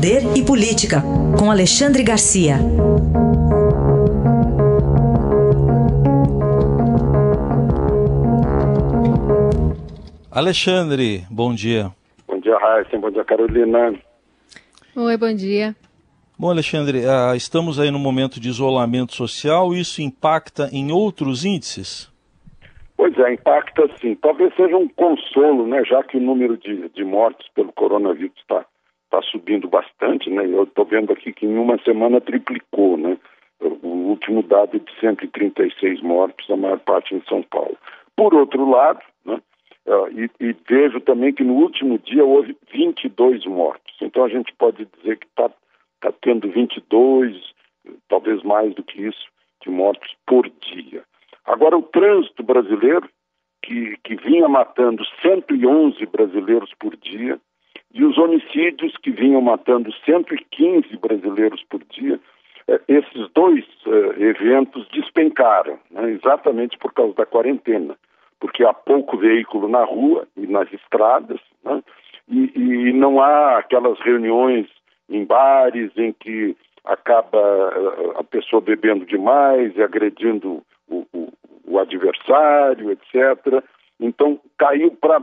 Poder e Política, com Alexandre Garcia. Alexandre, bom dia. Bom dia, Raíssa. Bom dia, Carolina. Oi, bom dia. Bom, Alexandre, ah, estamos aí no momento de isolamento social. Isso impacta em outros índices? Pois é, impacta sim. Talvez seja um consolo, né? Já que o número de, de mortes pelo coronavírus está tá subindo bastante, né? Eu estou vendo aqui que em uma semana triplicou, né? O último dado é de 136 mortes, a maior parte em São Paulo. Por outro lado, né? Uh, e, e, vejo também que no último dia houve 22 mortos. Então a gente pode dizer que está tá tendo 22, talvez mais do que isso, de mortos por dia. Agora, o trânsito brasileiro, que, que vinha matando 111 brasileiros por dia, os homicídios, que vinham matando 115 brasileiros por dia, eh, esses dois eh, eventos despencaram, né, exatamente por causa da quarentena porque há pouco veículo na rua e nas estradas, né? e, e, não há aquelas reuniões em bares em que acaba eh, a pessoa bebendo demais e agredindo o, o, o adversário, etc. Então caiu para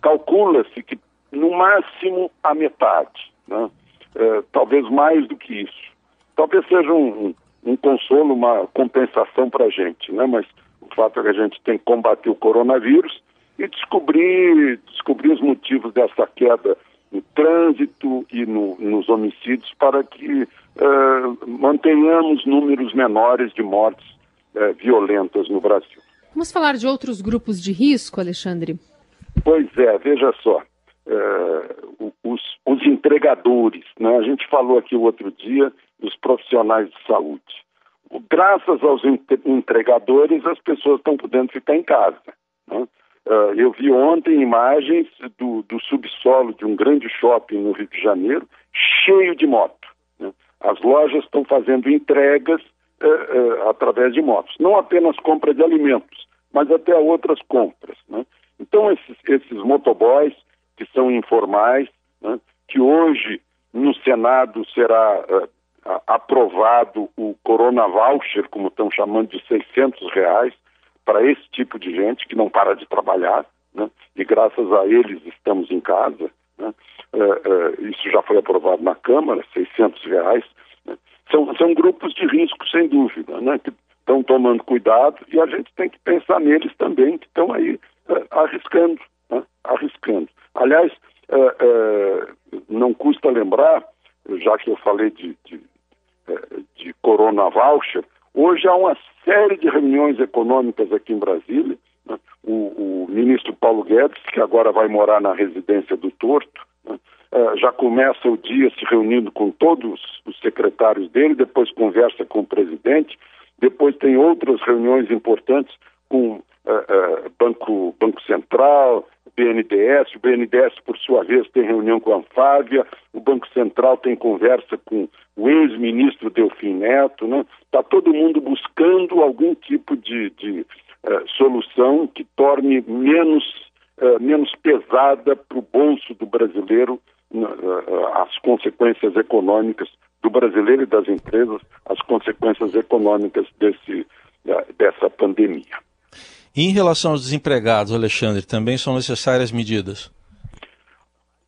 calcula-se que no máximo a metade, né? uh, talvez mais do que isso. Talvez seja um, um, um consolo, uma compensação para a gente, né? Mas o fato é que a gente tem que combater o coronavírus e descobrir, descobrir os motivos dessa queda no trânsito e no, nos homicídios para que uh, mantenhamos números menores de mortes uh, violentas no Brasil. Vamos falar de outros grupos de risco, Alexandre? Pois é, veja só. Uh, os, os, entregadores, né? a gente falou aqui o outro dia dos profissionais de saúde graças aos entregadores, as pessoas estão podendo ficar em casa. Né? Uh, eu vi ontem imagens do, do, subsolo de um grande shopping no Rio de Janeiro, cheio de moto. Né? As lojas estão fazendo entregas uh, uh, através de motos. Não apenas compra de alimentos, mas até outras compras. Né? Então, esses, esses motoboys, que são informais, né? que hoje no Senado será aprovado o Corona Voucher, como estão chamando, de 600 reais para esse tipo de gente que não para de trabalhar, né? e graças a eles estamos em casa. Né? É, é, isso já foi aprovado na Câmara, 600 reais. Né? São, são grupos de risco, sem dúvida, né? que estão tomando cuidado e a gente tem que pensar neles também, que estão aí arriscando. Aliás, é, é, não custa lembrar, já que eu falei de, de de Corona Voucher, hoje há uma série de reuniões econômicas aqui em Brasília. Né? O, o, ministro Paulo Guedes, que agora vai morar na residência do Torto, né? é, já começa o dia se reunindo com todos os secretários dele, depois conversa com o presidente, depois tem outras reuniões importantes com é, é, Banco, Banco Central, BNDES, o BNDES, por sua vez, tem reunião com a Anfávia, o Banco Central tem conversa com o ex-ministro Delfim Neto, né? Está todo mundo buscando algum tipo de, de uh, solução que torne menos, uh, menos pesada para o bolso do brasileiro uh, as consequências econômicas do brasileiro e das empresas, as consequências econômicas desse, dessa pandemia. E em relação aos desempregados, Alexandre, também são necessárias medidas?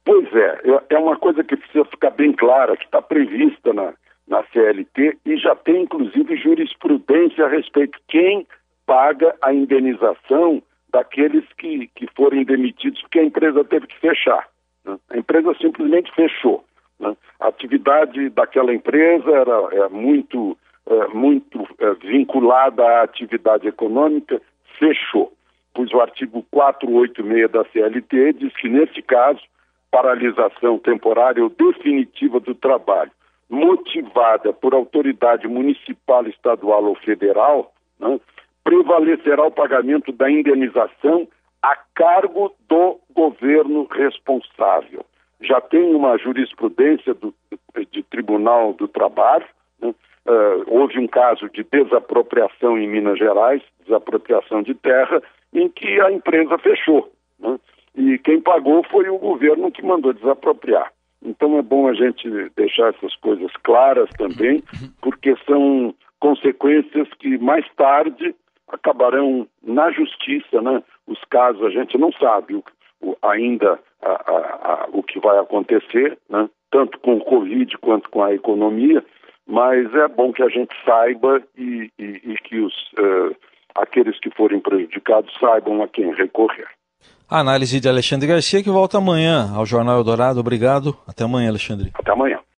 Pois é, é uma coisa que precisa ficar bem clara, que está prevista na, na CLT e já tem inclusive jurisprudência a respeito quem paga a indenização daqueles que, que forem demitidos porque a empresa teve que fechar. Né? A empresa simplesmente fechou. Né? A atividade daquela empresa era é, muito, é, muito é, vinculada à atividade econômica, fechou. Pois o artigo 486 da CLT diz que, nesse caso, paralisação temporária ou definitiva do trabalho, motivada por autoridade municipal, estadual ou federal, né, prevalecerá o pagamento da indenização a cargo do governo responsável. Já tem uma jurisprudência do, de Tribunal do Trabalho, né, uh, houve um caso de desapropriação em Minas Gerais, desapropriação de terra, em que a empresa fechou. Né? E quem pagou foi o governo que mandou desapropriar. Então é bom a gente deixar essas coisas claras também, porque são consequências que mais tarde acabarão na justiça, né? Os casos a gente não sabe o, o, ainda a, a, a, o que vai acontecer, né? Tanto com o Covid quanto com a economia, mas é bom que a gente saiba e, e, e que os uh, aqueles que forem prejudicados saibam a quem recorrer. A análise de Alexandre Garcia que volta amanhã ao Jornal Eldorado. Obrigado. Até amanhã, Alexandre. Até amanhã.